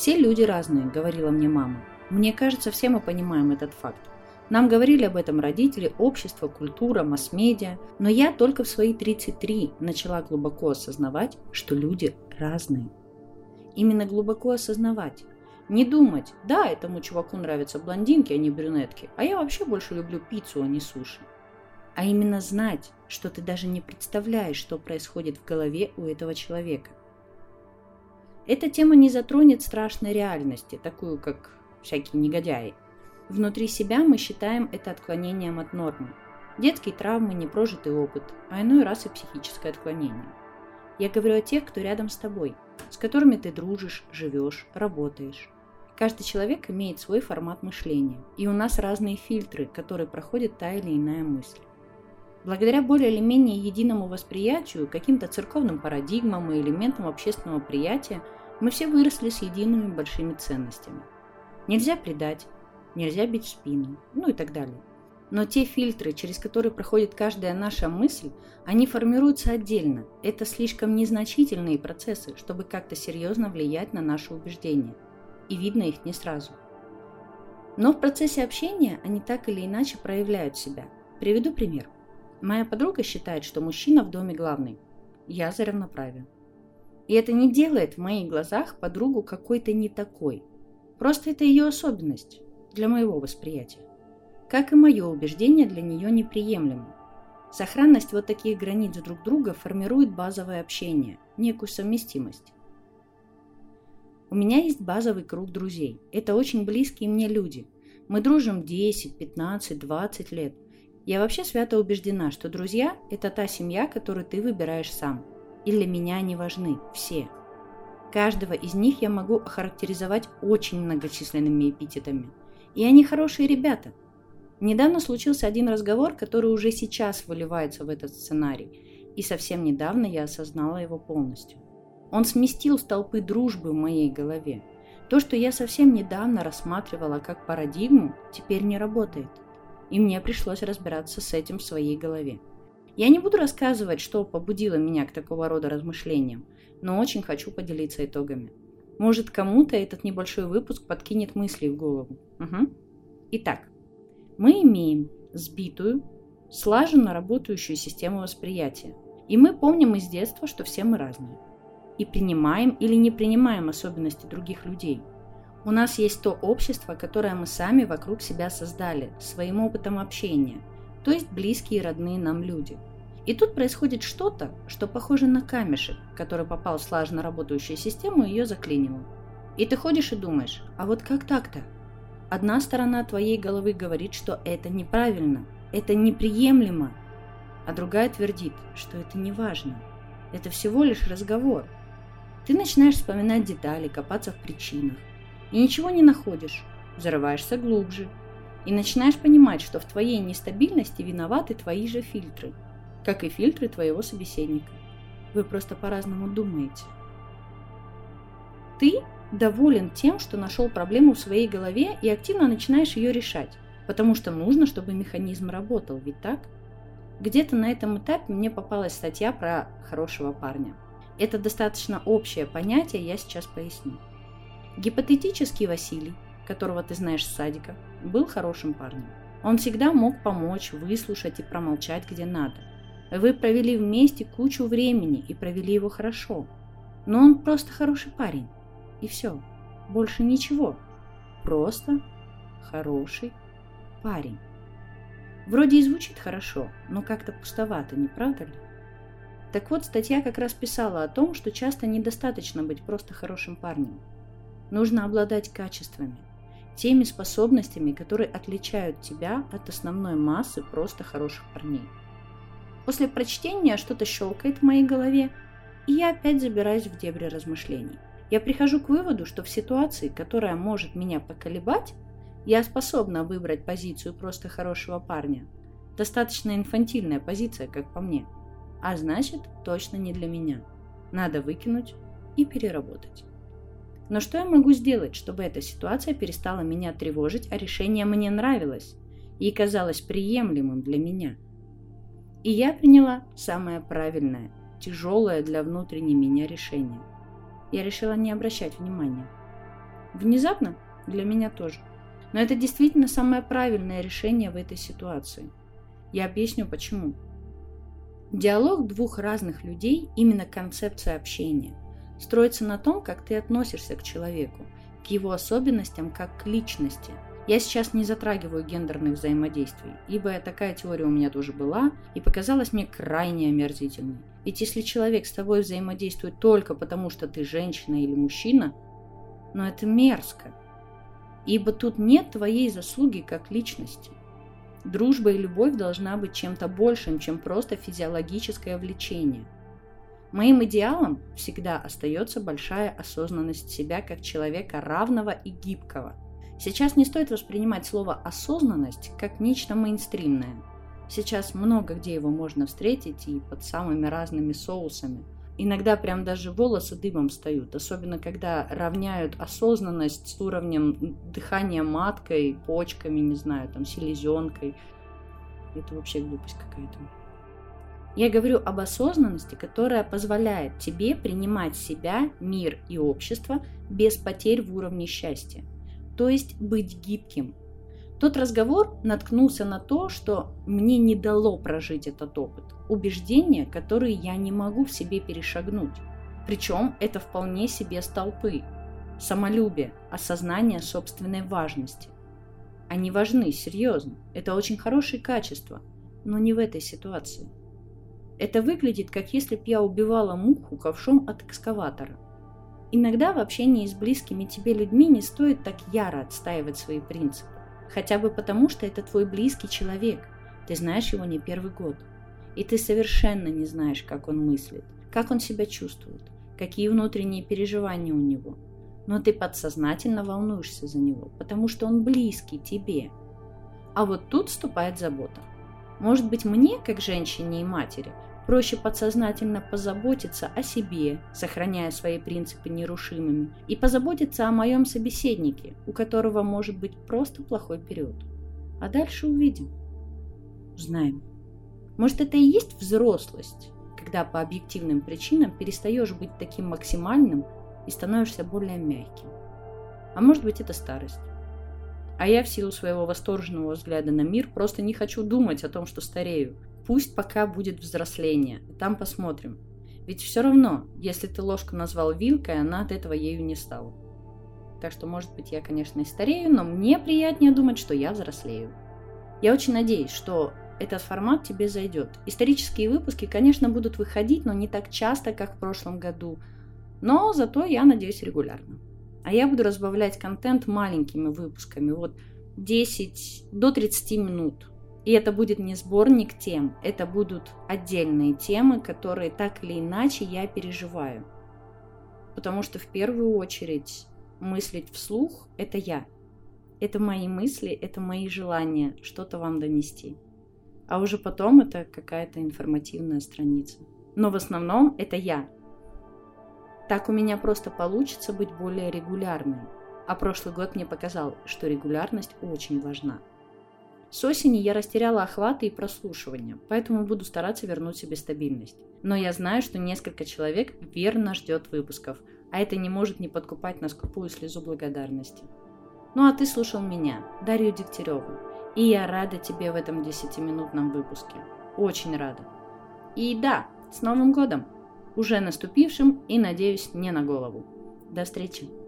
«Все люди разные», — говорила мне мама. Мне кажется, все мы понимаем этот факт. Нам говорили об этом родители, общество, культура, масс-медиа, но я только в свои 33 начала глубоко осознавать, что люди разные. Именно глубоко осознавать. Не думать, да, этому чуваку нравятся блондинки, а не брюнетки, а я вообще больше люблю пиццу, а не суши. А именно знать, что ты даже не представляешь, что происходит в голове у этого человека. Эта тема не затронет страшной реальности, такую как всякие негодяи. Внутри себя мы считаем это отклонением от нормы. Детские травмы, непрожитый опыт, а иной раз и психическое отклонение. Я говорю о тех, кто рядом с тобой, с которыми ты дружишь, живешь, работаешь. Каждый человек имеет свой формат мышления, и у нас разные фильтры, которые проходит та или иная мысль. Благодаря более или менее единому восприятию, каким-то церковным парадигмам и элементам общественного приятия, мы все выросли с едиными большими ценностями. Нельзя предать, нельзя бить в спину, ну и так далее. Но те фильтры, через которые проходит каждая наша мысль, они формируются отдельно. Это слишком незначительные процессы, чтобы как-то серьезно влиять на наши убеждения. И видно их не сразу. Но в процессе общения они так или иначе проявляют себя. Приведу пример. Моя подруга считает, что мужчина в доме главный. Я за равноправие. И это не делает в моих глазах подругу какой-то не такой. Просто это ее особенность для моего восприятия. Как и мое убеждение для нее неприемлемо. Сохранность вот таких границ друг друга формирует базовое общение, некую совместимость. У меня есть базовый круг друзей. Это очень близкие мне люди. Мы дружим 10, 15, 20 лет. Я вообще свято убеждена, что друзья – это та семья, которую ты выбираешь сам. И для меня они важны, все. Каждого из них я могу охарактеризовать очень многочисленными эпитетами – и они хорошие ребята. Недавно случился один разговор, который уже сейчас выливается в этот сценарий, и совсем недавно я осознала его полностью. Он сместил столпы дружбы в моей голове. То, что я совсем недавно рассматривала как парадигму, теперь не работает. И мне пришлось разбираться с этим в своей голове. Я не буду рассказывать, что побудило меня к такого рода размышлениям, но очень хочу поделиться итогами. Может, кому-то этот небольшой выпуск подкинет мысли в голову. Угу. Итак, мы имеем сбитую, слаженно работающую систему восприятия. И мы помним из детства, что все мы разные. И принимаем или не принимаем особенности других людей. У нас есть то общество, которое мы сами вокруг себя создали, своим опытом общения, то есть близкие и родные нам люди – и тут происходит что-то, что похоже на камешек, который попал в слаженно работающую систему и ее заклинило. И ты ходишь и думаешь, а вот как так-то? Одна сторона твоей головы говорит, что это неправильно, это неприемлемо, а другая твердит, что это не важно. Это всего лишь разговор. Ты начинаешь вспоминать детали, копаться в причинах. И ничего не находишь, зарываешься глубже. И начинаешь понимать, что в твоей нестабильности виноваты твои же фильтры – как и фильтры твоего собеседника. Вы просто по-разному думаете. Ты доволен тем, что нашел проблему в своей голове и активно начинаешь ее решать, потому что нужно, чтобы механизм работал, ведь так? Где-то на этом этапе мне попалась статья про хорошего парня. Это достаточно общее понятие, я сейчас поясню. Гипотетический Василий, которого ты знаешь с садика, был хорошим парнем. Он всегда мог помочь, выслушать и промолчать где надо. Вы провели вместе кучу времени и провели его хорошо. Но он просто хороший парень. И все. Больше ничего. Просто хороший парень. Вроде и звучит хорошо, но как-то пустовато, не правда ли? Так вот, статья как раз писала о том, что часто недостаточно быть просто хорошим парнем. Нужно обладать качествами, теми способностями, которые отличают тебя от основной массы просто хороших парней. После прочтения что-то щелкает в моей голове, и я опять забираюсь в дебри размышлений. Я прихожу к выводу, что в ситуации, которая может меня поколебать, я способна выбрать позицию просто хорошего парня. Достаточно инфантильная позиция, как по мне. А значит, точно не для меня. Надо выкинуть и переработать. Но что я могу сделать, чтобы эта ситуация перестала меня тревожить, а решение мне нравилось и казалось приемлемым для меня – и я приняла самое правильное, тяжелое для внутренней меня решение. Я решила не обращать внимания. Внезапно? Для меня тоже. Но это действительно самое правильное решение в этой ситуации. Я объясню почему. Диалог двух разных людей, именно концепция общения, строится на том, как ты относишься к человеку, к его особенностям как к личности. Я сейчас не затрагиваю гендерных взаимодействий, ибо такая теория у меня тоже была и показалась мне крайне омерзительной. Ведь если человек с тобой взаимодействует только потому, что ты женщина или мужчина, ну это мерзко. Ибо тут нет твоей заслуги как личности. Дружба и любовь должна быть чем-то большим, чем просто физиологическое влечение. Моим идеалом всегда остается большая осознанность себя как человека равного и гибкого. Сейчас не стоит воспринимать слово «осознанность» как нечто мейнстримное. Сейчас много где его можно встретить и под самыми разными соусами – Иногда прям даже волосы дыбом встают, особенно когда равняют осознанность с уровнем дыхания маткой, почками, не знаю, там, селезенкой. Это вообще глупость какая-то. Я говорю об осознанности, которая позволяет тебе принимать себя, мир и общество без потерь в уровне счастья. То есть быть гибким, тот разговор наткнулся на то, что мне не дало прожить этот опыт. Убеждения, которые я не могу в себе перешагнуть. Причем это вполне себе столпы. Самолюбие, осознание собственной важности. Они важны, серьезно. Это очень хорошие качества, но не в этой ситуации. Это выглядит, как если б я убивала муху ковшом от экскаватора. Иногда в общении с близкими тебе людьми не стоит так яро отстаивать свои принципы. Хотя бы потому, что это твой близкий человек. Ты знаешь его не первый год. И ты совершенно не знаешь, как он мыслит, как он себя чувствует, какие внутренние переживания у него. Но ты подсознательно волнуешься за него, потому что он близкий тебе. А вот тут вступает забота. Может быть, мне, как женщине и матери, Проще подсознательно позаботиться о себе, сохраняя свои принципы нерушимыми, и позаботиться о моем собеседнике, у которого может быть просто плохой период. А дальше увидим. Узнаем. Может, это и есть взрослость, когда по объективным причинам перестаешь быть таким максимальным и становишься более мягким. А может быть, это старость. А я в силу своего восторженного взгляда на мир просто не хочу думать о том, что старею, Пусть пока будет взросление, там посмотрим. Ведь все равно, если ты ложку назвал вилкой, она от этого ею не стала. Так что, может быть, я, конечно, и старею, но мне приятнее думать, что я взрослею. Я очень надеюсь, что этот формат тебе зайдет. Исторические выпуски, конечно, будут выходить, но не так часто, как в прошлом году. Но зато я надеюсь регулярно. А я буду разбавлять контент маленькими выпусками, вот 10 до 30 минут. И это будет не сборник тем, это будут отдельные темы, которые так или иначе я переживаю. Потому что в первую очередь мыслить вслух – это я. Это мои мысли, это мои желания что-то вам донести. А уже потом это какая-то информативная страница. Но в основном это я. Так у меня просто получится быть более регулярной. А прошлый год мне показал, что регулярность очень важна. С осени я растеряла охваты и прослушивание, поэтому буду стараться вернуть себе стабильность. Но я знаю, что несколько человек верно ждет выпусков, а это не может не подкупать на скупую слезу благодарности. Ну а ты слушал меня, Дарью Дегтяреву, и я рада тебе в этом 10-минутном выпуске. Очень рада. И да, с Новым годом! Уже наступившим и, надеюсь, не на голову. До встречи!